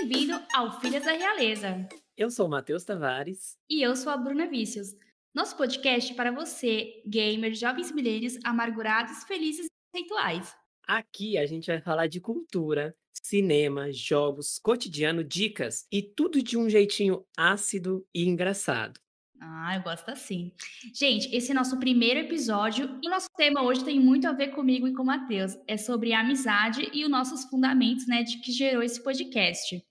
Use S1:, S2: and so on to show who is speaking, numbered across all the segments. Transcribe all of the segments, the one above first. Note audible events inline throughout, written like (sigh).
S1: bem-vindo ao Filhas da Realeza.
S2: Eu sou o Matheus Tavares.
S1: E eu sou a Bruna Vícios. Nosso podcast é para você, gamer, jovens milênios, amargurados, felizes e conceituais.
S2: Aqui a gente vai falar de cultura, cinema, jogos, cotidiano, dicas e tudo de um jeitinho ácido e engraçado.
S1: Ah, eu gosto assim. Gente, esse é nosso primeiro episódio e o nosso tema hoje tem muito a ver comigo e com o Matheus. É sobre a amizade e os nossos fundamentos, né, de que gerou esse podcast.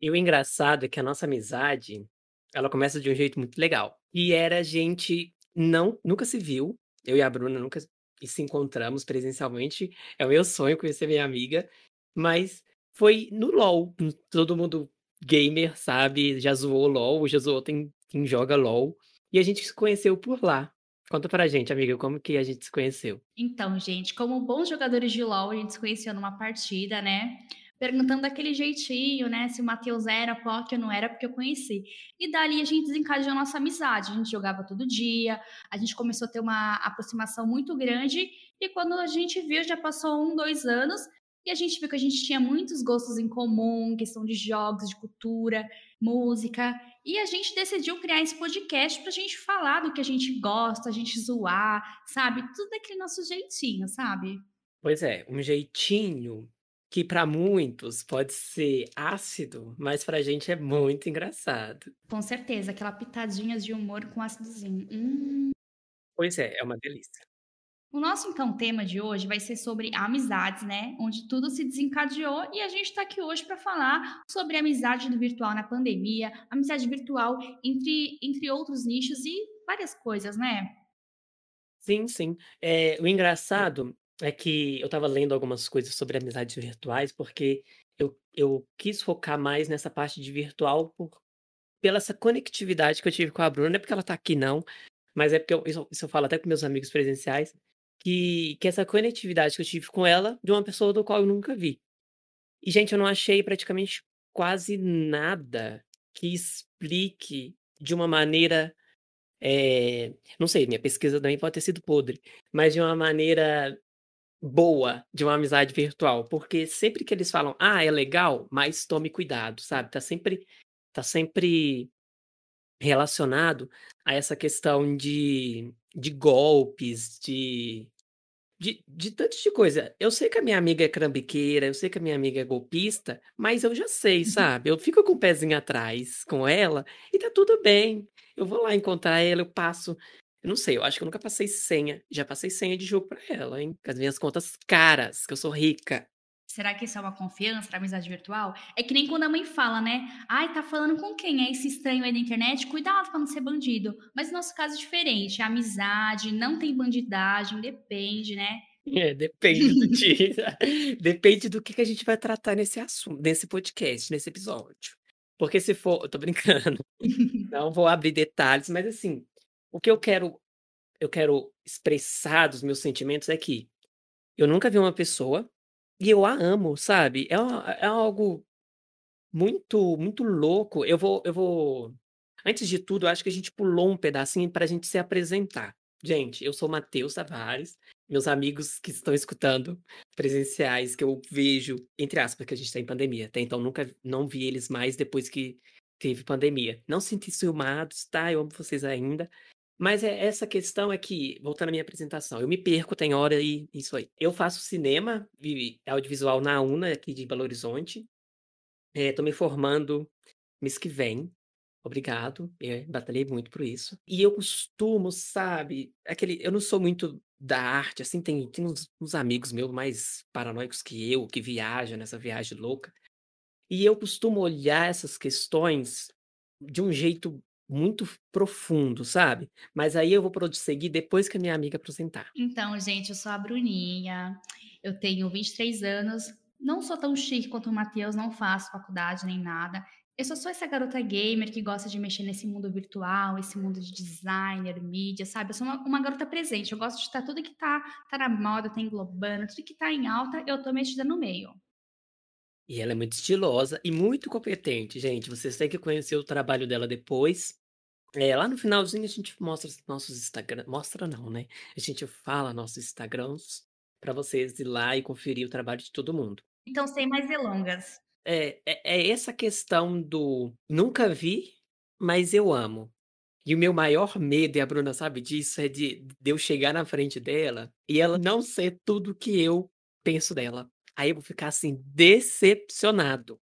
S2: E o engraçado é que a nossa amizade, ela começa de um jeito muito legal. E era a gente não nunca se viu, eu e a Bruna nunca se encontramos presencialmente. É o meu sonho conhecer minha amiga, mas foi no LoL. Todo mundo gamer, sabe? Já zoou LoL, já zoou tem quem joga LoL. E a gente se conheceu por lá. Conta pra gente, amiga, como que a gente se conheceu?
S1: Então, gente, como bons jogadores de LoL, a gente se conheceu numa partida, né? Perguntando daquele jeitinho, né? Se o Matheus era POC ou não era, porque eu conheci. E dali a gente desencadeou a nossa amizade. A gente jogava todo dia, a gente começou a ter uma aproximação muito grande. E quando a gente viu, já passou um, dois anos, e a gente viu que a gente tinha muitos gostos em comum, questão de jogos, de cultura, música. E a gente decidiu criar esse podcast para a gente falar do que a gente gosta, a gente zoar, sabe? Tudo daquele nosso jeitinho, sabe?
S2: Pois é, um jeitinho que para muitos pode ser ácido, mas pra gente é muito engraçado.
S1: Com certeza, aquela pitadinha de humor com ácidozinho. Hum.
S2: Pois é, é uma delícia.
S1: O nosso então tema de hoje vai ser sobre amizades, né? Onde tudo se desencadeou e a gente está aqui hoje para falar sobre amizade do virtual na pandemia, amizade virtual entre, entre outros nichos e várias coisas, né?
S2: Sim, sim. É, o engraçado é que eu estava lendo algumas coisas sobre amizades virtuais, porque eu, eu quis focar mais nessa parte de virtual por, pela essa conectividade que eu tive com a Bruna, não é porque ela está aqui, não, mas é porque eu, isso, isso eu falo até com meus amigos presenciais, que, que essa conectividade que eu tive com ela, de uma pessoa do qual eu nunca vi. E, gente, eu não achei praticamente quase nada que explique de uma maneira. É, não sei, minha pesquisa também pode ter sido podre, mas de uma maneira boa de uma amizade virtual, porque sempre que eles falam, ah, é legal, mas tome cuidado, sabe? Tá sempre, tá sempre relacionado a essa questão de, de golpes, de, de, de tanto de coisa. Eu sei que a minha amiga é crambiqueira, eu sei que a minha amiga é golpista, mas eu já sei, uhum. sabe? Eu fico com o pezinho atrás com ela e tá tudo bem. Eu vou lá encontrar ela, eu passo. Eu não sei, eu acho que eu nunca passei senha. Já passei senha de jogo pra ela, hein? Com as minhas contas caras, que eu sou rica.
S1: Será que isso é uma confiança, amizade virtual? É que nem quando a mãe fala, né? Ai, tá falando com quem? É esse estranho aí da internet? Cuidado pra não ser bandido. Mas no nosso caso é diferente. É amizade, não tem bandidagem, depende, né?
S2: É, depende do dia. (laughs) depende do que, que a gente vai tratar nesse assunto, nesse podcast, nesse episódio. Porque se for. Eu tô brincando. (laughs) não vou abrir detalhes, mas assim, o que eu quero. Eu quero expressar dos meus sentimentos é que eu nunca vi uma pessoa e eu a amo, sabe? É é algo muito muito louco. Eu vou eu vou antes de tudo, eu acho que a gente pulou um pedacinho para a gente se apresentar. Gente, eu sou Matheus Tavares, meus amigos que estão escutando presenciais, que eu vejo, entre aspas, que a gente está em pandemia, até então nunca não vi eles mais depois que teve pandemia. Não senti ciumados, tá? Eu amo vocês ainda. Mas é, essa questão é que, voltando à minha apresentação, eu me perco, tem hora e isso aí. Eu faço cinema e audiovisual na UNA, aqui de Belo Horizonte. Estou me formando mês que vem. Obrigado, eu batalhei muito por isso. E eu costumo, sabe, aquele, eu não sou muito da arte, assim, tem, tem uns, uns amigos meus mais paranoicos que eu, que viajam nessa viagem louca. E eu costumo olhar essas questões de um jeito muito profundo, sabe? Mas aí eu vou prosseguir depois que a minha amiga apresentar.
S1: Então, gente, eu sou a Bruninha, eu tenho 23 anos, não sou tão chique quanto o Matheus, não faço faculdade nem nada. Eu só sou essa garota gamer que gosta de mexer nesse mundo virtual, esse mundo de designer, mídia, sabe? Eu sou uma, uma garota presente, eu gosto de estar tudo que tá, tá na moda, tá englobando, tudo que tá em alta, eu tô mexida no meio.
S2: E ela é muito estilosa e muito competente, gente. Vocês têm que conhecer o trabalho dela depois. É, lá no finalzinho a gente mostra nossos Instagram. Mostra não, né? A gente fala nossos Instagrams para vocês ir lá e conferir o trabalho de todo mundo.
S1: Então, sem mais delongas.
S2: É, é é essa questão do nunca vi, mas eu amo. E o meu maior medo, e a Bruna sabe disso, é de de eu chegar na frente dela e ela não ser tudo que eu penso dela. Aí eu vou ficar, assim, decepcionado.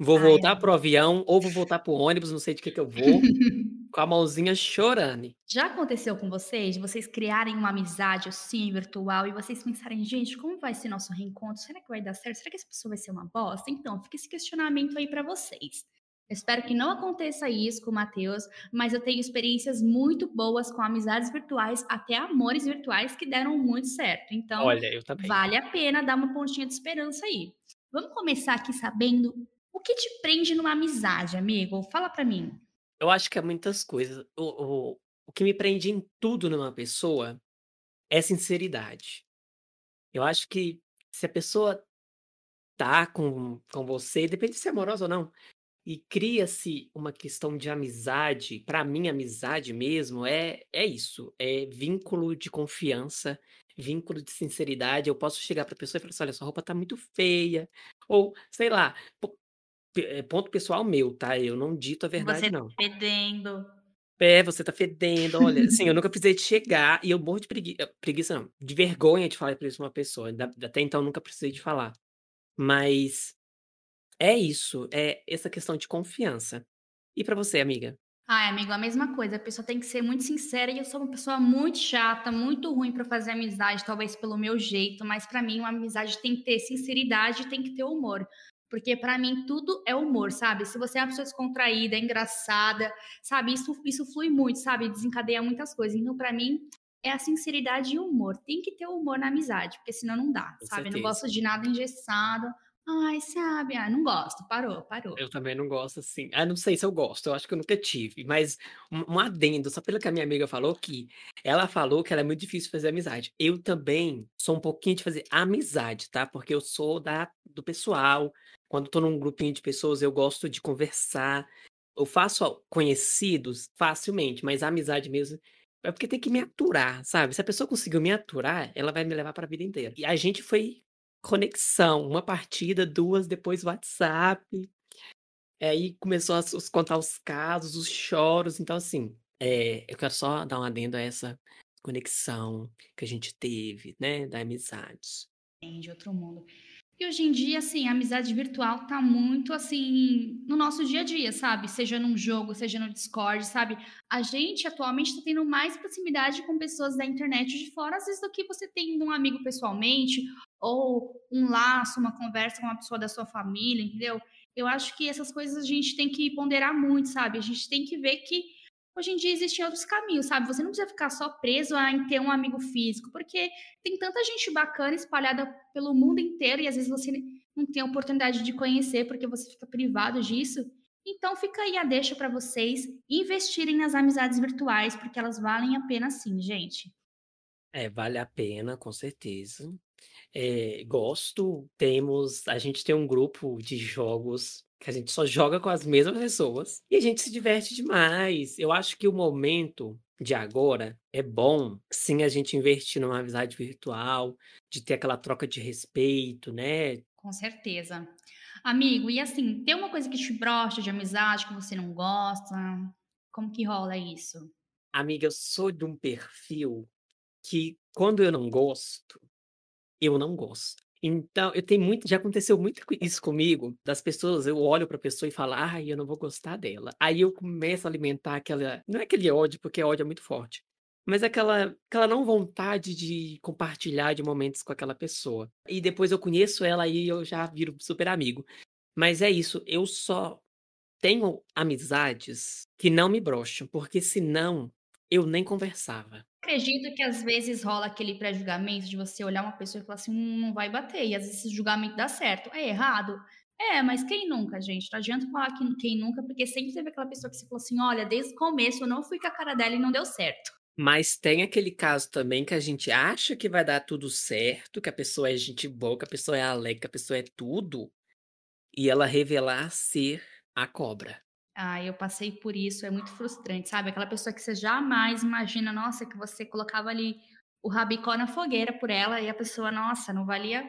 S2: Vou
S1: Ai,
S2: voltar para o avião ou vou voltar para o ônibus, não sei de que que eu vou, (laughs) com a mãozinha chorando.
S1: Já aconteceu com vocês, vocês criarem uma amizade, assim, virtual e vocês pensarem: "Gente, como vai ser nosso reencontro? Será que vai dar certo? Será que essa pessoa vai ser uma bosta?" Então, fica esse questionamento aí pra vocês. Espero que não aconteça isso com o Matheus, mas eu tenho experiências muito boas com amizades virtuais, até amores virtuais que deram muito certo. Então,
S2: Olha,
S1: vale a pena dar uma pontinha de esperança aí. Vamos começar aqui sabendo o que te prende numa amizade, amigo? Fala pra mim.
S2: Eu acho que é muitas coisas. O o o que me prende em tudo numa pessoa é sinceridade. Eu acho que se a pessoa tá com com você, depende de ser amorosa ou não, e cria-se uma questão de amizade, pra mim amizade mesmo é é isso, é vínculo de confiança, vínculo de sinceridade. Eu posso chegar pra pessoa e falar assim: "Olha, sua roupa tá muito feia", ou sei lá, eh, ponto pessoal meu, tá, eu não dito a
S1: Você
S2: verdade
S1: tá
S2: não.
S1: fedendo.
S2: É, você tá fedendo, olha, assim, eu nunca precisei de chegar e eu morro de pregui eh, preguiça não, de vergonha de falar pra isso pra uma pessoa, até então nunca precisei de falar. Mas é isso, é essa questão de confiança. E pra você, amiga?
S1: Ai, amigo, a mesma coisa, a pessoa tem que ser muito sincera e eu sou uma pessoa muito chata, muito ruim pra fazer amizade, talvez pelo meu jeito, mas pra mim uma amizade tem que ter sinceridade e tem que ter humor. Porque pra mim tudo é humor, sabe? Se você é uma pessoa descontraída, engraçada, sabe, isso isso flui muito, sabe, desencadeia muitas coisas. Então pra mim é a sinceridade e o humor. Tem que ter humor na amizade, porque senão não dá,
S2: Com
S1: sabe? Não
S2: certeza.
S1: gosto de nada engessado. "Ai, sabe, ai, não gosto", parou, parou.
S2: Eu também não gosto assim. Ah, não sei se eu gosto, eu acho que eu nunca tive, mas um adendo, só pelo que a minha amiga falou que ela falou que ela é muito difícil fazer amizade. Eu também sou um pouquinho de fazer amizade, tá, porque eu sou da do pessoal, quando tô num grupinho de pessoas eu gosto de conversar. Eu faço a conhecidos facilmente, mas a amizade mesmo é porque tem que me aturar, sabe. Se a pessoa conseguiu me aturar, ela vai me levar pra vida inteira. E a gente foi conexão, uma partida, 2, depois WhatsApp. Aí começou a contar os casos, os choros, então assim, eh, eu quero só dar um adendo a essa conexão que a gente teve, né, da amizade.
S1: De outro mundo. E hoje em dia, assim, a amizade virtual tá muito, assim, no nosso dia a dia, sabe, seja num jogo, seja no Discord, sabe. A gente atualmente tá tendo mais proximidade com pessoas da internet de fora, às vezes, do que você tendo um amigo pessoalmente, ou um laço, uma conversa com uma pessoa da sua família, entendeu. Eu acho que essas coisas a gente tem que ponderar muito, sabe. A gente tem que ver que hoje em dia existem outros caminhos, sabe. Você não precisa ficar só preso a ter um amigo físico, porque tem tanta gente bacana espalhada pelo mundo inteiro e às vezes você não tem a oportunidade de conhecer, porque você fica privado disso. Então fica aí a deixa pra vocês investirem nas amizades virtuais, porque elas valem a pena sim, gente.
S2: É, vale a pena, com certeza. Eh, gosto, temos a gente tem um grupo de jogos que a gente só joga com as mesmas pessoas e a gente se diverte demais. Eu acho que o momento de agora é bom, sim, a gente investir numa amizade virtual, de ter aquela troca de respeito, né.
S1: Com certeza. Amigo, e assim, tem uma coisa que te brocha de amizade, que você não gosta? Como que rola isso?
S2: Amiga, eu sou de um perfil que quando eu não gosto, eu não gosto. Então eu tenho muito já aconteceu muito isso comigo, das pessoas eu olho pra pessoa e falo: "Ai, eu não vou gostar dela". Aí eu começo a alimentar aquela não é aquele ódio, porque ódio é muito forte, mas aquela aquela não vontade de compartilhar de momentos com aquela pessoa. E depois eu conheço ela, aí eu já viro super amigo. Mas é isso, eu só tenho amizades que não me broxam, porque senão eu nem conversava.
S1: Acredito que às vezes rola aquele pré-julgamento de você olhar uma pessoa e falar assim: "Hum, não vai bater", e às vezes esse julgamento dá certo. É errado? É, mas quem nunca, gente? Não adianta falar que quem nunca, porque sempre teve aquela pessoa que você falou assim: "Olha, desde o começo eu não fui com a cara dela e não deu certo".
S2: Mas tem aquele caso também que a gente acha que vai dar tudo certo, que a pessoa é gente boa, que a pessoa é alegre, que a pessoa é tudo, e ela revelar ser a cobra.
S1: Ah, eu passei por isso, é muito frustrante, sabe, aquela pessoa que você jamais imagina, nossa, que você colocava ali o rabicó na fogueira por ela e a pessoa, nossa, não valia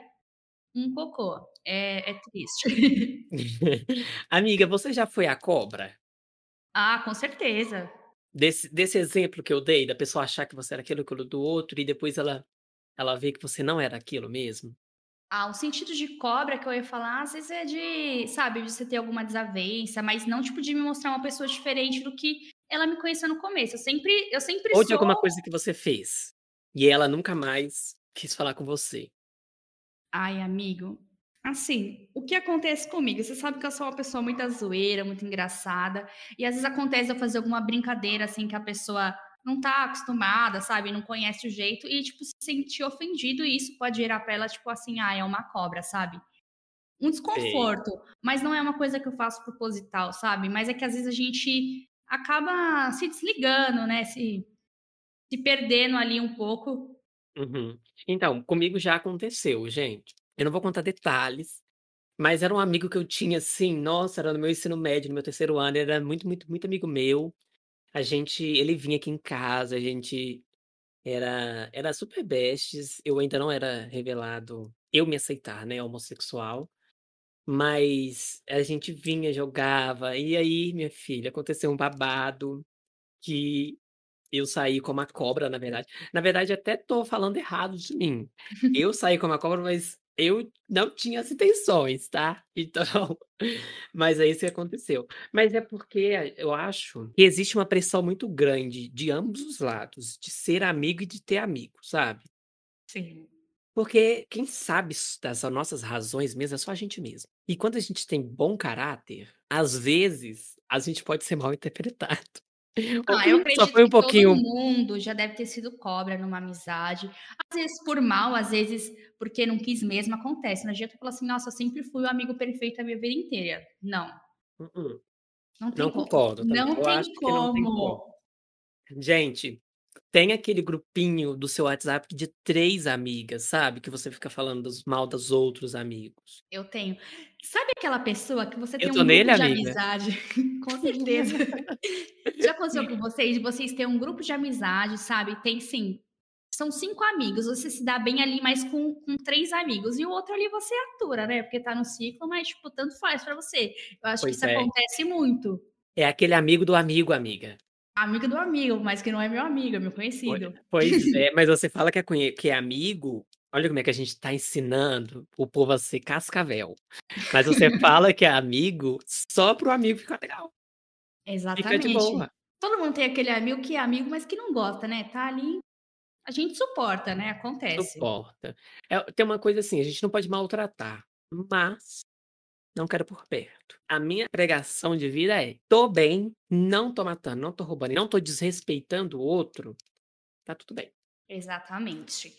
S1: Um cocô. É é triste. (laughs)
S2: Amiga, você já foi a cobra?
S1: Ah, com certeza.
S2: Desse desse exemplo que eu dei, da pessoa achar que você era aquilo, aquilo do outro e depois ela ela vê que você não era aquilo mesmo?
S1: Ah, o sentido de cobra que eu ia falar, às vezes é de, sabe, de você ter alguma desavença, mas não tipo de me mostrar uma pessoa diferente do que ela me conheceu no começo. Eu sempre eu sempre
S2: Ou de
S1: sou
S2: alguma coisa que você fez, e ela nunca mais quis falar com você.
S1: Ai, amigo, assim, o que acontece comigo? Você sabe que eu sou uma pessoa muito zoeira, muito engraçada, e às vezes acontece eu fazer alguma brincadeira, assim, que a pessoa não tá acostumada, sabe, não conhece o jeito e, tipo, se sentir ofendido e isso pode gerar pra ela, tipo assim: "Ah, é uma cobra", sabe. Um desconforto, mas não é uma coisa que eu faço proposital, sabe, mas é que às vezes a gente acaba se desligando, né, se se perdendo ali um pouco.
S2: Uhum. Então, comigo já aconteceu, gente. Eu não vou contar detalhes, mas era um amigo que eu tinha, assim, nossa, era no meu ensino médio, no meu terceiro ano, ele era muito, muito, muito amigo meu. A gente ele vinha aqui em casa, a gente era era super bestes, eu ainda não era revelado eu me aceitar, né, homossexual, mas a gente vinha, jogava, e aí, minha filha, aconteceu um babado que eu saí como a cobra, na verdade. Na verdade, até tô falando errado de mim. Eu saí como a cobra, mas eu não tinha as intenções, tá. (laughs) Então, mas é isso que aconteceu. Mas é porque eu acho que existe uma pressão muito grande de ambos os lados, de ser amigo e de ter amigo, sabe.
S1: Sim.
S2: Porque quem sabe das nossas razões mesmo é só a gente mesmo. E quando a gente tem bom caráter, às vezes, a gente pode ser mal (laughs) interpretado.
S1: Ah, eu
S2: que só
S1: acredito
S2: foi um
S1: que todo
S2: pouquinho
S1: mundo já deve ter sido cobra numa amizade, às vezes por mal, às vezes porque não quis mesmo, acontece, não adianta falar assim: "Nossa, eu sempre fui o amigo perfeito a minha vida inteira", não.
S2: Mm-mm.
S1: Não
S2: Não
S1: como,
S2: concordo
S1: não tem
S2: não tem como. Gente, tem aquele grupinho do seu WhatsApp de 3 amigas, sabe, que você fica falando dos mal dos outros amigos.
S1: Eu tenho. Sabe aquela pessoa que você tem um
S2: nele,
S1: grupo de
S2: amiga?
S1: amizade (laughs) com certeza. (laughs) Já aconteceu com vocês, vocês ter um grupo de amizade, sabe, tem sim, são 5 amigos, você se dá bem ali, mas com com 3 amigos, e o outro ali você atura, né, porque tá no ciclo, mas tipo, tanto faz pra você. Eu acho que
S2: Pois
S1: isso
S2: é.
S1: acontece muito.
S2: É aquele amigo do amigo, amiga.
S1: Amigo do amigo, mas que não é meu amigo, é meu conhecido.
S2: pois é, (laughs) mas você fala que é que é amigo, olha como é que a gente tá ensinando o povo a ser cascavel. Mas você (laughs) fala que é amigo, só para o amigo ficar legal. Fica de
S1: Exatamente.
S2: boa.
S1: Todo mundo tem aquele amigo que é amigo, mas que não gosta, né, tá ali a gente suporta, né, acontece.
S2: Suporta. É tem uma coisa assim, a gente não pode maltratar, mas não quero por perto. A minha pregação de vida é: tô bem, não tô matando, não tô roubando não tô desrespeitando o outro, tá tudo bem.
S1: Exatamente.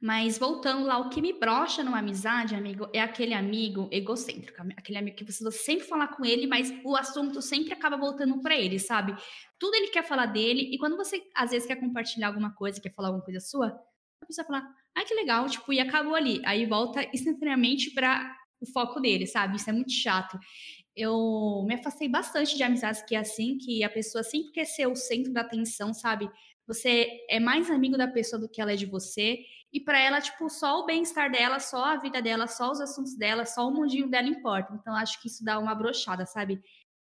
S1: Mas voltando lá, o que me brocha numa amizade, amigo, é aquele amigo egocêntrico, aquele amigo que você sempre falar com ele, mas o assunto sempre acaba voltando pra ele, sabe. Tudo ele quer falar dele, e quando você às vezes quer compartilhar alguma coisa, quer falar alguma coisa sua, a pessoa fala: "Ai que legal", tipo, e acabou ali, aí volta instantaneamente pra o foco dele, sabe, isso é muito chato. Eu me afastei bastante de amizades que é assim, que a pessoa sempre quer ser o centro da atenção, sabe. Você é mais amigo da pessoa do que ela é de você, e pra ela, tipo, só o bem-estar dela, só a vida dela, só os assuntos dela, só o mundinho dela importa. Então acho que isso dá uma broxada, sabe.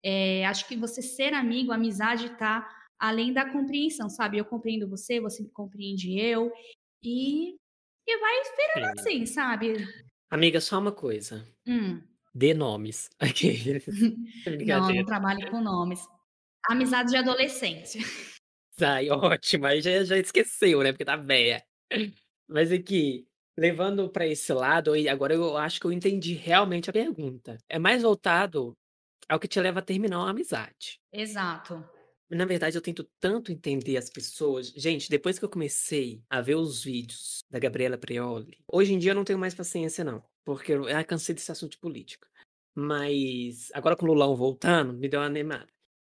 S1: Eh, acho que você ser amigo, amizade tá além da compreensão, sabe. Eu compreendo você, você me compreende eu, e e vai virando
S2: Sim.
S1: assim, sabe.
S2: Amiga, só uma coisa,
S1: Hum.
S2: dê nomes. (laughs) Aqueles. (laughs)
S1: Não, eu não trabalho com nomes. Amizade de adolescência. (laughs)
S2: Ai, ótimo, aí já já esqueceu, né, porque tá véia. Mas aqui, levando pra esse lado agora eu acho que eu entendi realmente a pergunta. É mais voltado ao que te leva a terminar uma amizade.
S1: Exato.
S2: Na verdade, eu tento tanto entender as pessoas. Gente, depois que eu comecei a ver os vídeos da Gabriela Prioli hoje em dia eu não tenho mais paciência não, porque eu ai, cansei desse assunto de política. Mas agora com o Lulão voltando, me deu uma animada.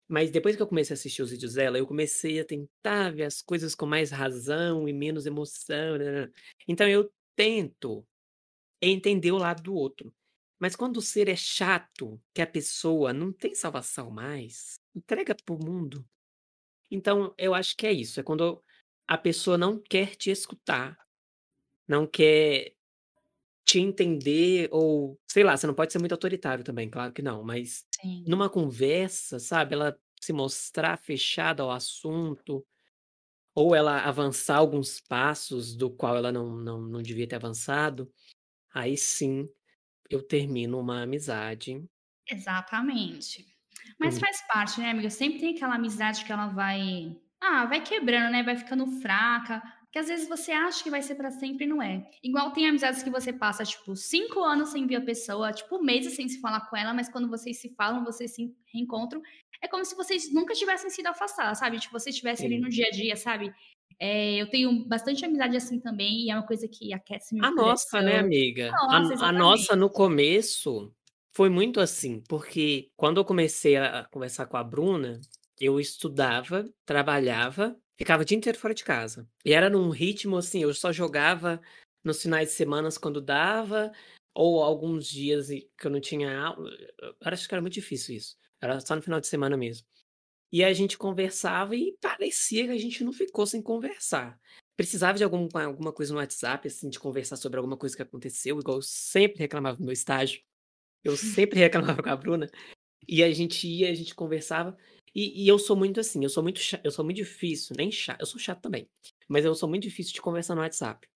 S2: Mas depois que eu comecei a assistir os vídeos dela, eu comecei a tentar ver as coisas com mais razão e menos emoção. Então eu tento entender o lado do outro. Mas quando o ser é chato, que a pessoa não tem salvação mais, entrega para o mundo. Então eu acho que é isso, é quando a pessoa não quer te escutar, não quer te entender ou, sei lá, você não pode ser muito autoritário também, claro que não, mas
S1: Sim.
S2: numa conversa, sabe, ela se mostrar fechada ao assunto, ou ela avançar alguns passos do qual ela não não não devia ter avançado, aí sim eu termino uma amizade.
S1: Exatamente. Mas
S2: Hum.
S1: faz parte, né, amiga, sempre tem aquela amizade que ela vai ah, vai quebrando, né, vai ficando fraca, que às vezes você acha que vai ser pra sempre e não é. Igual tem amizades que você passa, tipo, 5 anos sem ver a pessoa, tipo, meses sem se falar com ela, mas quando vocês se falam, vocês se reencontram, é como se vocês nunca tivessem sido afastadas, sabe, tipo, vocês estivessem ali
S2: Sim.
S1: no dia a dia, sabe. Eh, eu tenho bastante amizade assim também e é uma coisa que aquece meu
S2: A nossa, né,
S1: coração.
S2: amiga.
S1: Nossa,
S2: A a nossa no começo foi muito assim, porque quando eu comecei a conversar com a Bruna, eu estudava, trabalhava, ficava o dia inteiro fora de casa. E era num ritmo, assim, eu só jogava nos finais de semanas quando dava, ou alguns dias que eu não tinha aula, eu acho que era muito difícil isso, era só no final de semana mesmo. E a gente conversava e parecia que a gente não ficou sem conversar. Precisava de algum alguma coisa no WhatsApp, assim, de conversar sobre alguma coisa que aconteceu, igual eu sempre reclamava do meu estágio, eu (laughs) sempre reclamava com a Bruna, e a gente ia, a gente conversava, e e eu sou muito assim, eu sou muito eu sou muito difícil, nem cha eu sou chato também, mas eu sou muito difícil de conversar no WhatsApp.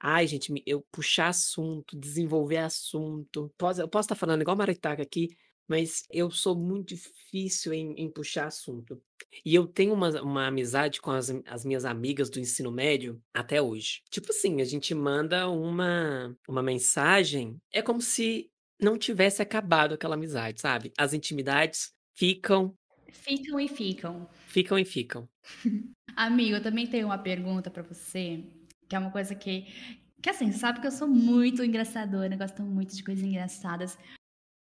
S2: Ai gente, eu puxar assunto, desenvolver assunto, posso eu posso estar falando igual maritaca aqui, mas eu sou muito difícil em em puxar assunto. E eu tenho uma uma amizade com as as minhas amigas do ensino médio até hoje. Tipo assim, a gente manda uma uma mensagem, é como se não tivesse acabado aquela amizade, sabe. As intimidades ficam
S1: Ficam e ficam.
S2: ficam e ficam. (laughs)
S1: Amigo, eu também tenho uma pergunta pra você, que é uma coisa que que assim, sabe que eu sou muito engraçadora, gosto muito de coisas engraçadas.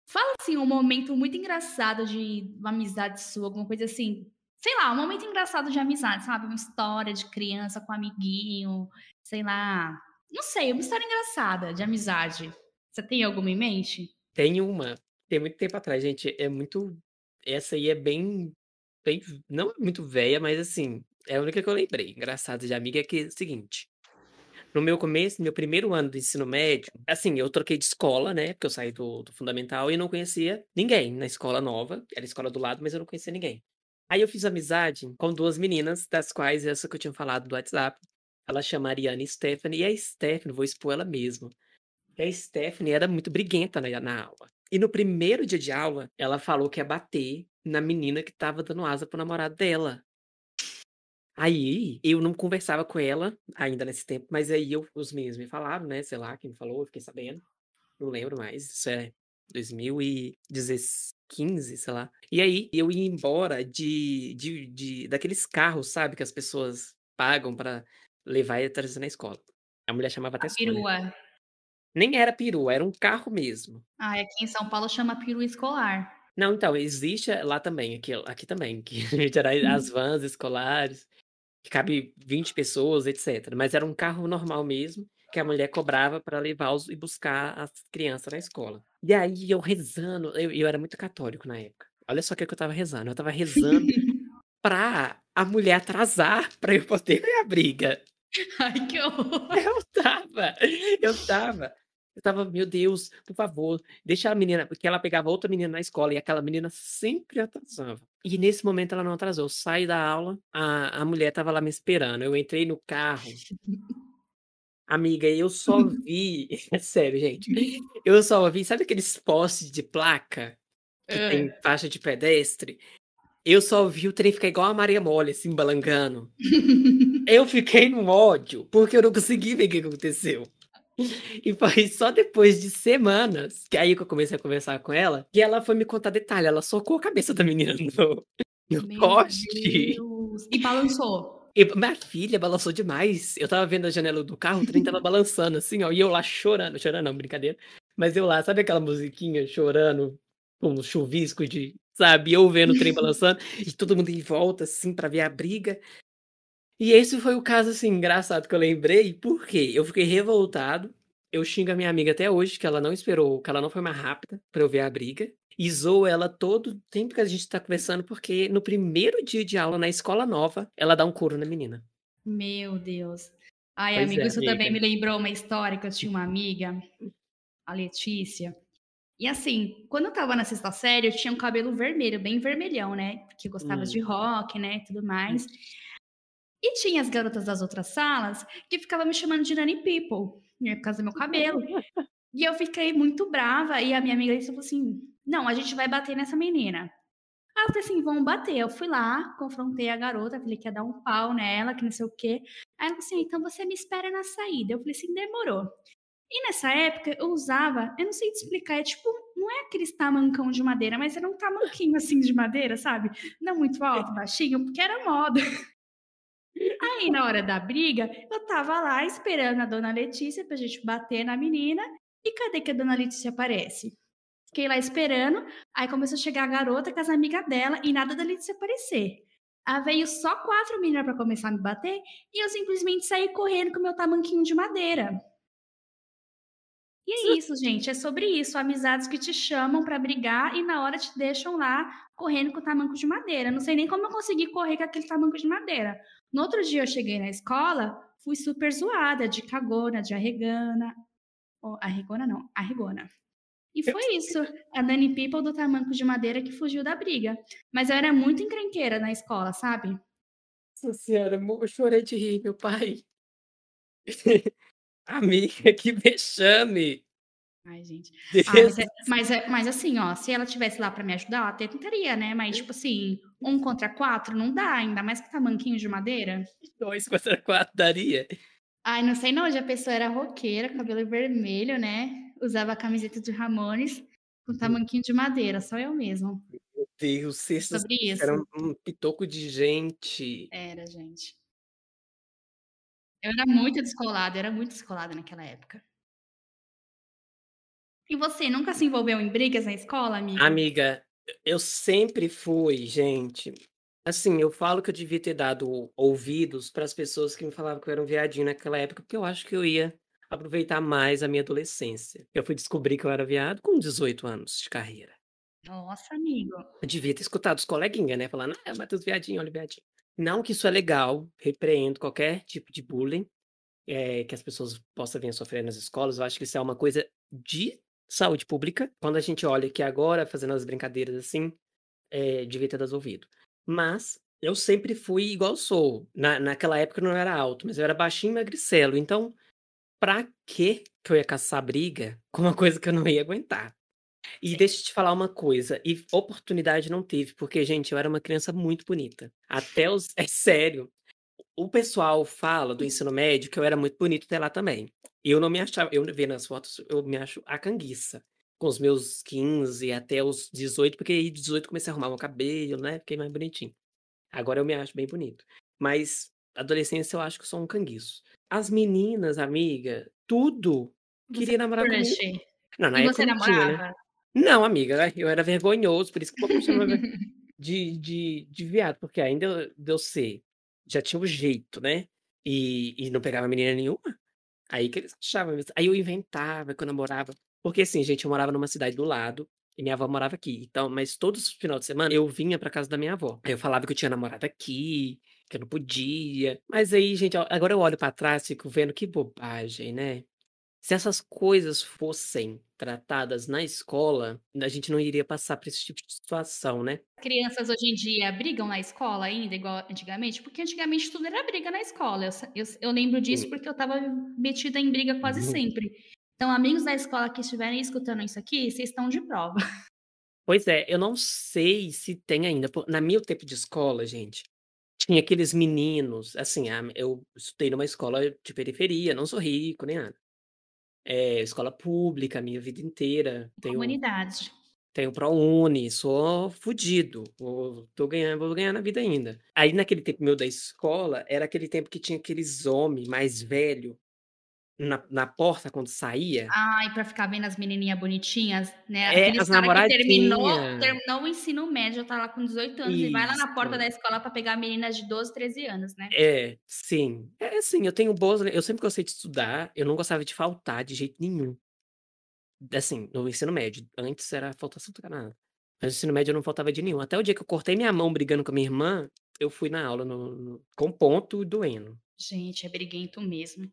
S1: Fala, assim, um momento muito engraçado de uma amizade sua, alguma coisa assim, sei lá, um momento engraçado de amizade, sabe, uma história de criança com amiguinho, sei lá, não sei, uma história engraçada de amizade. Você tem alguma em mente?
S2: Tem uma, tem muito tempo atrás, gente, é muito essa aí é bem bem não muito velha, mas assim, é a única que eu lembrei, engraçada de amiga, é que é o seguinte, no meu começo, meu primeiro ano do ensino médio, assim, eu troquei de escola, né, porque eu saí do do fundamental e não conhecia ninguém na escola nova, era a escola do lado, mas eu não conhecia ninguém. Aí eu fiz amizade com 2 meninas, das quais essa que eu tinha falado do WhatsApp, ela chama Ariana e Stephanie, e a Stephanie, vou expor ela mesmo, e a Stephanie era muito briguenta na na aula. E no primeiro dia de aula, ela falou que ia bater na menina que estava dando asa para o namorado dela. Aí, eu não conversava com ela, ainda nesse tempo, mas aí eu os meninos me falaram, né, sei lá quem me falou, eu fiquei sabendo, não lembro mais, isso é 2016 15, sei lá. E aí, eu ia embora de de de daqueles carros, sabe, que as pessoas pagam pra levar e trazer na escola. A mulher chamava
S1: A
S2: até Sônia.
S1: perua.
S2: Nem era perua, era um carro mesmo.
S1: Ai, aqui em São Paulo chama perua escolar.
S2: Não, então, existe lá também, aqui aqui também, que (laughs) literai as vans escolares, que cabe 20 pessoas, etcétera, mas era um carro normal mesmo, que a mulher cobrava pra levar os e buscar as criança na escola. E aí eu rezando, eu eu era muito católico na época, olha só o que que eu estava rezando, eu estava rezando (laughs) pra a mulher atrasar, pra eu poder ver a briga.
S1: Ai, que horror.
S2: Eu estava, eu estava, eu estava: "Meu Deus, por favor, deixa a menina", porque ela pegava outra menina na escola e aquela menina sempre atrasava. E nesse momento ela não atrasou, eu saí da aula, a a mulher estava lá me esperando, eu entrei no carro amiga, eu só (laughs) vi é (laughs) sério gente, eu só vi, sabe aqueles poste de placa, que
S1: Hã.
S2: tem faixa de pedestre? Eu só vi o trem ficar igual a Maria Mole, assim, balangando. (laughs) Eu fiquei num ódio, porque eu não consegui ver o que aconteceu. E foi só depois de semanas, que aí que eu comecei a conversar com ela, que ela foi me contar detalhe, ela socou a cabeça da menina (laughs) no no
S1: Meu
S2: poste.
S1: Deus. E balançou?
S2: E minha filha balançou demais, eu estava vendo a janela do carro, o trem estava (laughs) balançando assim, ó, e eu lá chorando, chorando não, brincadeira, mas eu lá, sabe aquela musiquinha chorando, com o chuvisco de sabe, eu vendo o trem balançando, e todo mundo em volta, assim, pra ver a briga. E esse foi o caso, assim, engraçado que eu lembrei, por quê? Eu fiquei revoltado, eu xingo a minha amiga até hoje, que ela não esperou, que ela não foi mais rápida pra eu ver a briga, e zoo ela todo o tempo que a gente tá conversando, porque no primeiro dia de aula na escola nova, ela dá um couro na menina.
S1: Meu Deus. Ai,
S2: Pois
S1: amigo,
S2: é,
S1: isso também
S2: amiga.
S1: me lembrou uma história que eu tinha uma amiga, a Letícia, e assim, quando eu estava na 6ª série, eu tinha um cabelo vermelho, bem vermelhão, né, porque eu gostava de
S2: Hum.
S1: rock, né, tudo
S2: Hum.
S1: E tinha as garotas das outras salas que ficava me chamando de Nani People, né, por causa do meu (laughs) cabelo. E eu fiquei muito brava e a minha amiga falou assim: "Não, a gente vai bater nessa menina". Aí eu falei assim: "Vamos bater". Eu fui lá, confrontei a garota, falei que ia dar um pau nela, que não sei o quê. Aí ela falou assim: "Então você me espera na saída". Eu falei assim: "Demorou". E nessa época eu usava eu não sei te explicar, é tipo, não é aqueles tamancão de madeira, mas era um tamanquinho, assim, de madeira, sabe, não muito alto, baixinho, porque era moda. (laughs) Aí na hora da briga, eu estava lá esperando a dona Letícia pra gente bater na menina, e cadê que a dona Letícia aparece? Fiquei lá esperando, aí começou a chegar a garota com as amiga dela e nada da Letícia aparecer. Aí veio só 4 menina pra começar a me bater, e eu simplesmente saí correndo com o meu tamanquinho de madeira. E é isso, gente, é sobre isso, amizades que te chamam pra brigar e na hora te deixam lá correndo com o tamanco de madeira. Não sei nem como eu consegui correr com aquele tamanco de madeira. No outro dia eu cheguei na escola, fui super zoada de cagona, de arregana oh, arregona não, arregona. E foi isso, a Nani People do tamanco de madeira que fugiu da briga. Mas eu era muito encrenqueira na escola, sabe.
S2: Nossa senhora, eu chorei de rir, meu pai. (laughs) Amiga, que vexame.
S1: Ai, gente. Ah, mas é mas é mas assim, ó, se ela tivesse lá pra me ajudar, ela até tentaria, né, mas tipo assim, 1 contra 4 não dá, ainda mais com tamanquinho de madeira.
S2: 2 contra 4 daria?
S1: Ai, não sei não, já pensou, era roqueira, cabelo vermelho, né, usava a camiseta de Ramones, com
S2: Uhum.
S1: tamanquinho de madeira, só eu mesmo.
S2: Meu Deus, sexta
S1: Sobre
S2: era
S1: isso.
S2: um um pitoco de gente.
S1: Era, gente. Eu era muito descolada, era muito descolada naquela época. E você, nunca se envolveu em brigas na escola?
S2: Amiga, e eu sempre fui, gente assim, eu falo que eu devia ter dado ouvidos para as pessoas que me falavam que eu era um viadinho naquela época, porque eu acho que eu ia aproveitar mais a minha adolescência. Eu fui descobrir que eu era viado com 18 anos de carreira.
S1: Nossa, amigo.
S2: Eu devia ter escutado os coleguinha, né, falando: "Ah, Matheus viadinho, olha o viadinho". Não que isso é legal, repreendo qualquer tipo de bullying, eh, que as pessoas possam vir a sofrer nas escolas, eu acho que isso é uma coisa de saúde pública, quando a gente olha que agora, fazendo as brincadeiras assim, eh, devia ter ouvido. Mas, eu sempre fui igual sou, na naquela época eu não era alto, mas eu era baixinho e magricelo, então, pra que que eu ia caçar briga com uma coisa que eu não ia aguentar? E deixa eu te falar uma coisa, e oportunidade não teve, porque gente, eu era uma criança muito bonita, até os (laughs) é sério, o pessoal fala do ensino médio que eu era muito bonito até lá também. Eu não me achava eu vendo as fotos, eu me acho a canguiça, com os meus 15 até os 18, porque aí 18 comecei a arrumar meu cabelo, né, fiquei mais bonitinho. Agora eu me acho bem bonito, mas adolescência eu acho que eu sou um canguço. As meninas, amiga, tudo
S1: Você
S2: queria namorar comigo. Não, na
S1: E você
S2: não tinha, né.
S1: namorava?
S2: Não amiga, eu era vergonhoso, por isso que o povo me chamava (laughs) de de de viado, porque ainda de eu ser já tinha o jeito, né, e e não pegava menina nenhuma, aí que eles achavam. Aí eu inventava que eu namorava porque assim, gente, eu morava numa cidade do lado, e minha avó morava aqui, então mas todos os final de semana eu vinha pra casa da minha avó. Aí eu falava que eu tinha namorado aqui, que eu não podia, mas aí gente, agora eu olho pra trás, fico vendo que bobagem, né. Se essas coisas fossem tratadas na escola, a gente não iria passar por esse tipo de situação, né.
S1: Crianças hoje em dia brigam na escola ainda igual antigamente? Porque antigamente tudo era briga na escola, eu eu eu lembro disso, porque eu estava metida em briga quase (laughs) sempre. Então amigos da escola que estiverem escutando isso aqui, vocês estão de prova.
S2: Pois é, eu não sei se tem ainda, na meu tempo de escola, gente, tinha aqueles meninos, assim, a eu estudei numa escola de periferia, não sou rico nem nada. Eh, escola pública minha vida inteira, tenho
S1: Comunidade.
S2: tenho Prouni, sou fudido, vou tô ganhando vou ganhar na vida ainda. Aí naquele tempo meu da escola, era aquele tempo que tinha aqueles homem mais velho, na na porta quando saía.
S1: Ai, pra ficar vendo as menininha bonitinhas, né,
S2: É, as
S1: cara que terminou terminou o ensino médio, tá lá com 18 anos e vai lá na porta da
S2: Isso.
S1: escola pra pegar meninas de 12, 13 anos, né.
S2: É, sim. É assim, eu tenho boas eu sempre gostei de estudar, eu não gostava de faltar de jeito nenhum. Assim, no ensino médio, antes era faltação do danado. Mas no ensino médio eu não faltava de nenhum, até o dia que eu cortei minha mão brigando com a minha irmã, eu fui na aula no no com ponto e doendo.
S1: Gente, é briguento mesmo.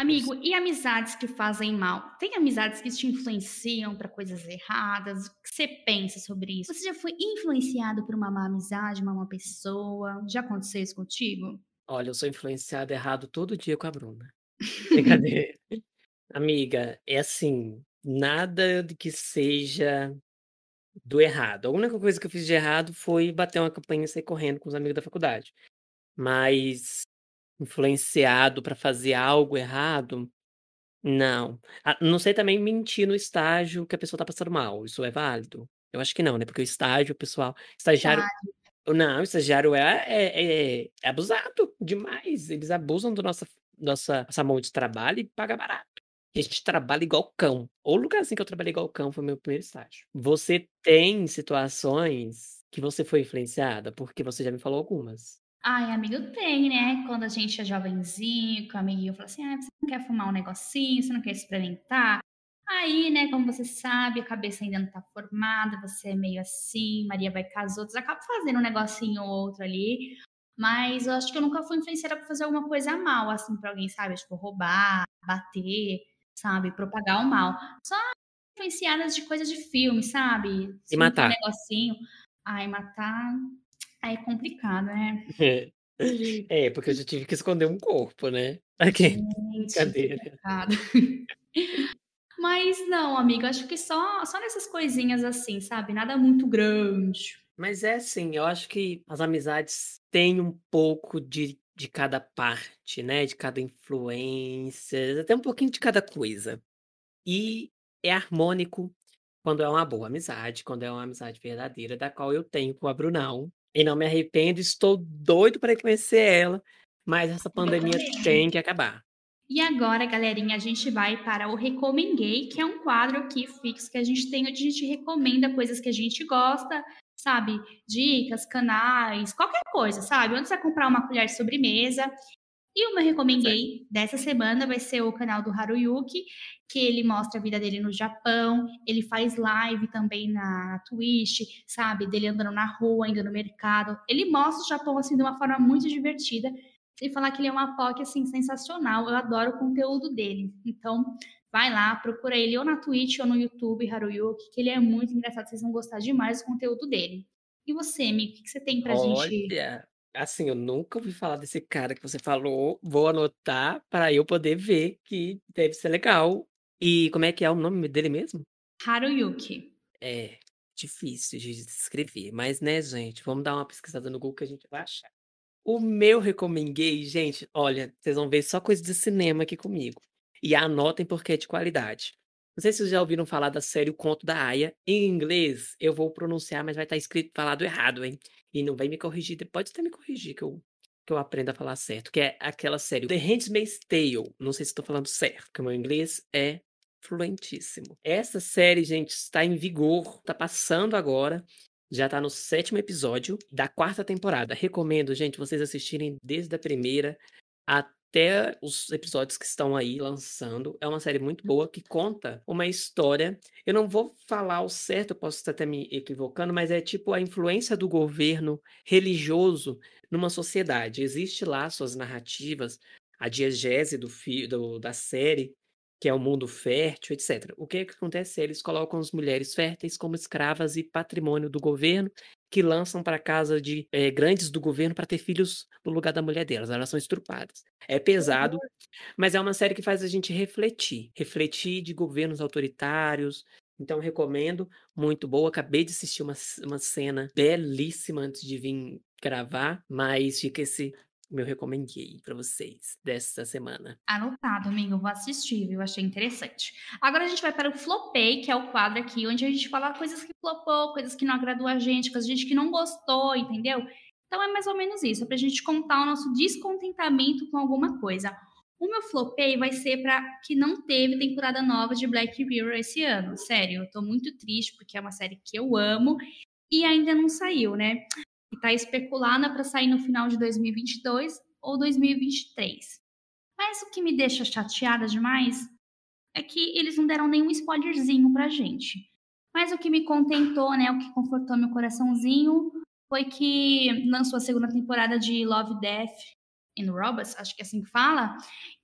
S1: Amigo, e amizades que fazem mal? Tem amizades que te influenciam para coisas erradas? O que você pensa sobre isso? Você já foi influenciado por uma má amizade, uma má pessoa? Já aconteceu isso contigo?
S2: Olha, eu sou influenciado errado todo dia com a Bruna. (laughs) Brincadeira. Amiga, é assim, nada de que seja do errado. A única coisa que eu fiz de errado foi bater uma campanha e sair correndo com os amigos da faculdade. Mas influenciado para fazer algo errado, não. Ah, não sei também mentir no estágio que a pessoa tá passando mal, isso é válido? Eu acho que não, né, porque o estágio, o pessoal estagiário
S1: Verdade.
S2: não, o estagiário é é é é abusado demais, eles abusam do nossa nossa nossa mão de trabalho e paga barato. A gente trabalha igual cão. O lugar assim que eu trabalhei igual cão foi meu primeiro estágio. Você tem situações que você foi influenciada? Porque você já me falou algumas.
S1: Ai, amigo, tem, né? Quando a gente é jovenzinho, que o amiguinho fala assim: ah, você não quer fumar um negocinho, você não quer experimentar? Aí, né, como você sabe, a cabeça ainda não tá formada, você é meio assim, Maria vai com as outras, acaba fazendo um negocinho ou outro ali. Mas eu acho que eu nunca fui influenciada pra fazer alguma coisa mal, assim, pra alguém, sabe? Tipo, roubar, bater, sabe? Propagar o mal. Só influenciadas de coisas de filme, sabe?
S2: E
S1: for um
S2: matar.
S1: negocinho, ai, matar, aí é complicado, né?
S2: É. É, porque eu já tive que esconder um corpo, né. (laughs) Aqueles.
S1: Gente,
S2: Brincadeira.
S1: complicado. (laughs) Mas não, amiga, acho que só só nessas coisinhas assim, sabe? Nada muito grande.
S2: Mas é assim, eu acho que as amizades têm um pouco de de cada parte, né, de cada influência, até um pouquinho de cada coisa. E é harmônico quando é uma boa amizade, quando é uma amizade verdadeira, da qual eu tenho com a Brunão, e não me arrependo, estou doido para conhecer ela, mas essa pandemia tem que acabar.
S1: E agora, galerinha, a gente vai para o Recomendei, que é um quadro aqui fixo que a gente tem, onde a gente recomenda coisas que a gente gosta, sabe? Dicas, canais, qualquer coisa, sabe? Onde você vai comprar uma colher de sobremesa. E o meu
S2: Certo.
S1: Recomendei dessa semana vai ser o canal do Haruyuki, que ele mostra a vida dele no Japão, ele faz live também na Twitch, sabe? Dele andando na rua, indo no mercado. Ele mostra o Japão assim de uma forma muito divertida. Sem falar que ele é uma POC assim sensacional. Eu adoro o conteúdo dele. Então, vai lá, procura ele ou na Twitch ou no YouTube, Haruyuki, que ele é muito engraçado, vocês vão gostar demais do conteúdo dele. E você, amigo, o que você tem pra gente
S2: Olha, assim, eu nunca ouvi falar desse cara que você falou, vou anotar para eu poder ver que deve ser legal. E como é que é o nome dele mesmo?
S1: Haruyuki.
S2: É, difícil de descrever, mas, né, gente, vamos dar uma pesquisada no Google que a gente vai achar. O meu Recomendei, gente, olha, vocês vão ver só coisa de cinema aqui comigo. E anotem porque é de qualidade. Não sei se vocês já ouviram falar da série O Conto da Aia. Em inglês, eu vou pronunciar, mas vai estar escrito falado errado, hein? E não vai me corrigir, de- pode até me corrigir que eu, que eu aprenda a falar certo. Que é aquela série The Handmaid's Tale. Não sei se estou falando certo, porque o meu inglês é fluentíssimo. Essa série, gente, está em vigor, tá passando agora. Já tá no sétimo episódio da quarta temporada. Recomendo, gente, vocês assistirem desde a primeira até os episódios que estão aí lançando. É uma série muito boa que conta uma história. Eu não vou falar o certo, eu posso estar até me equivocando, mas é tipo a influência do governo religioso numa sociedade. Existe lá suas narrativas, a diegese do, do- da série, que é o mundo fértil, etc. O que é que acontece? Eles colocam as mulheres férteis como escravas e patrimônio do governo, que lançam para casa de eh, grandes do governo para ter filhos no lugar da mulher delas. Elas são estrupadas. É pesado, mas é uma série que faz a gente refletir, refletir de governos autoritários. Então recomendo, muito boa. Acabei de assistir uma, uma cena belíssima antes de vir gravar, mas fica esse meu recomendei para vocês dessa semana.
S1: Anotado, amigo, vou assistir, viu? Achei interessante. Agora a gente vai para o Flopei, que é o quadro aqui onde a gente fala coisas que flopou, coisas que não agradou a gente, coisas a gente que não gostou, entendeu? Então é mais ou menos isso, é pra gente contar o nosso descontentamento com alguma coisa. O meu flopei vai ser para que não teve temporada nova de Black Mirror esse ano. Sério, eu tô muito triste porque é uma série que eu amo e ainda não saiu, né? E tá especulada para sair no final de 2022 ou 2023. Mas o que me deixa chateada demais é que eles não deram nenhum spoilerzinho pra gente. Mas o que me contentou, né, o que confortou meu coraçãozinho, foi que lançou a segunda temporada de Love, Death and Robots, acho que é assim que fala,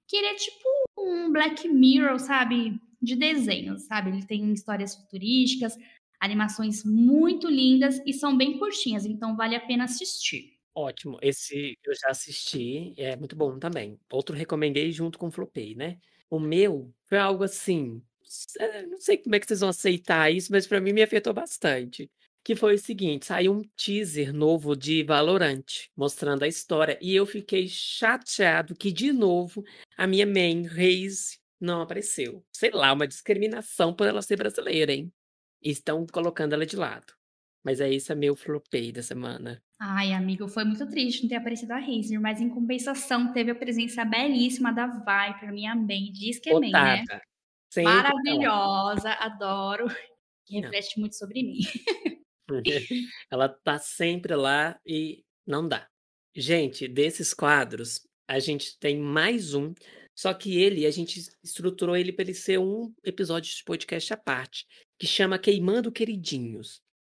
S1: que ele é tipo um Black Mirror, sabe? De desenhos, sabe? Ele tem histórias futurísticas, animações muito lindas e são bem curtinhas, então vale a pena assistir.
S2: Ótimo, esse eu já assisti, é muito bom também. Outro recomendei junto com o Flopei, né. O meu foi algo assim, eh, não sei como é que vocês vão aceitar isso, mas pra mim me afetou bastante, que foi o seguinte, saiu um teaser novo de Valorant, mostrando a história, e eu fiquei chateado que de novo a minha main, Raze, não apareceu. Sei lá, uma discriminação por ela ser brasileira, hein. Estão colocando ela de lado. Mas é isso, é meu flopei da semana.
S1: Ai, amigo, foi muito triste não ter aparecido a Razer, mas em compensação teve a presença belíssima da Viper, minha bem, diz que é bem, né?
S2: Sempre
S1: Maravilhosa, adoro, que reflete muito sobre mim. (laughs) (laughs)
S2: Ela tá sempre lá e não dá. Gente, desses quadros, a gente tem mais um, só que ele, a gente estruturou ele para ele ser um episódio de podcast à parte, que chama Queimando Queridinhos.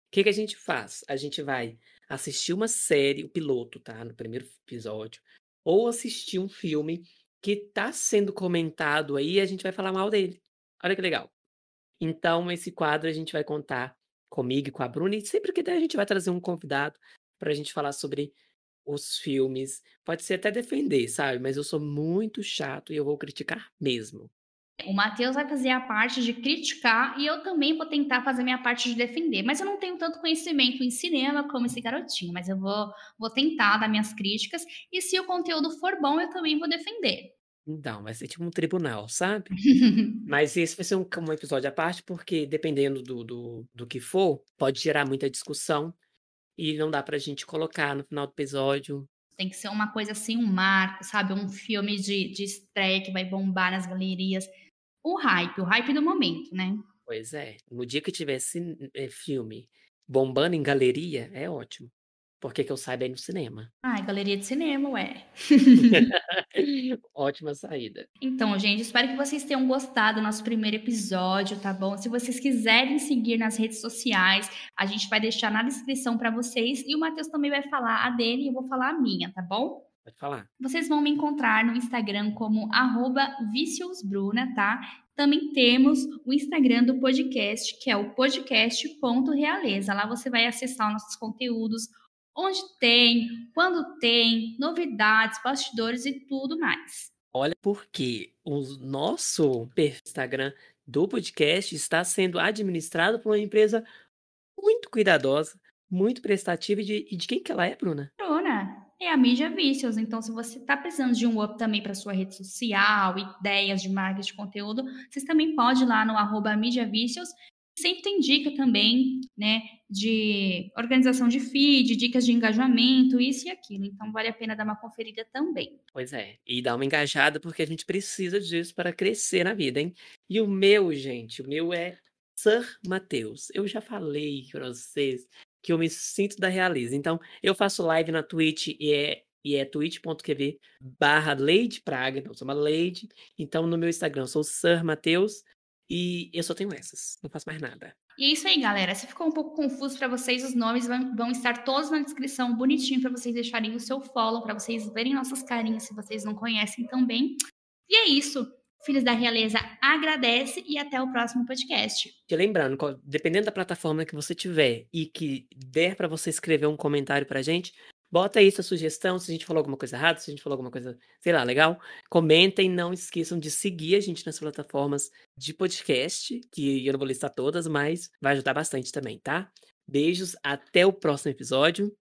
S2: O que, que a gente faz? A gente vai assistir uma série, o piloto, tá? No primeiro episódio. Ou assistir um filme que tá sendo comentado aí e a gente vai falar mal dele. Olha que legal. Então, esse quadro a gente vai contar comigo e com a Bruna, e sempre que der, a gente vai trazer um convidado para a gente falar sobre os filmes. Pode ser até defender, sabe? Mas eu sou muito chato e eu vou criticar mesmo.
S1: O Matheus vai fazer a parte de criticar e eu também vou tentar fazer minha parte de defender. Mas eu não tenho tanto conhecimento em cinema como esse garotinho, mas eu vou, vou tentar dar minhas críticas. E se o conteúdo for bom, eu também vou defender.
S2: Então, vai ser tipo um tribunal, sabe? (laughs) mas esse vai ser um, um episódio à parte, porque dependendo do, do, do que for, pode gerar muita discussão e não dá pra gente colocar no final do episódio
S1: tem que ser uma coisa assim, um marco, sabe? Um filme de, de estreia que vai bombar nas galerias o hype, o hype do momento, né?
S2: Pois é. No dia que tivesse é, filme bombando em galeria, é ótimo. Porque que eu saiba é no cinema.
S1: Ah, galeria de cinema, ué. (laughs) (laughs)
S2: Ótima saída.
S1: Então, gente, espero que vocês tenham gostado do nosso primeiro episódio, tá bom? Se vocês quiserem seguir nas redes sociais, a gente vai deixar na descrição para vocês. E o Matheus também vai falar a dele e eu vou falar a minha, tá bom?
S2: Pode falar.
S1: Vocês vão me encontrar no Instagram como viciosbruna, tá? Também temos o Instagram do podcast, que é o podcast.realeza. Lá você vai acessar nossos conteúdos, onde tem, quando tem, novidades, bastidores e tudo mais.
S2: Olha, porque o nosso Instagram do podcast está sendo administrado por uma empresa muito cuidadosa, muito prestativa e de, e de quem que ela é, Bruna?
S1: Bruna, é a mídia Vicious. Então, se você está precisando de um up também para sua rede social, ideias de marketing de conteúdo, vocês também podem ir lá no arroba mídia Vicious. Sempre tem dica também, né, de organização de feed, dicas de engajamento, isso e aquilo. Então, vale a pena dar uma conferida também.
S2: Pois é, e dar uma engajada, porque a gente precisa disso para crescer na vida, hein? E o meu, gente, o meu é Sir Mateus. Eu já falei para vocês que eu me sinto da Realiza. Então, eu faço live na Twitch e é, e é twitch.tv barra Leide Praga, não, sou uma Leide. Então, no meu Instagram, eu sou Sir Mateus e eu só tenho essas, não faço mais nada.
S1: E é isso aí, galera. Se ficou um pouco confuso para vocês, os nomes vão, vão estar todos na descrição, bonitinho, para vocês deixarem o seu follow, para vocês verem nossas carinhas, se vocês não conhecem também. E é isso. Filhos da Realeza agradece e até o próximo podcast.
S2: E lembrando, dependendo da plataforma que você tiver e que der para você escrever um comentário pra gente, bota aí sua sugestão, se a gente falou alguma coisa errada, se a gente falou alguma coisa, sei lá, legal. Comentem, não esqueçam de seguir a gente nas plataformas de podcast, que eu não vou listar todas, mas vai ajudar bastante também, tá? Beijos, até o próximo episódio.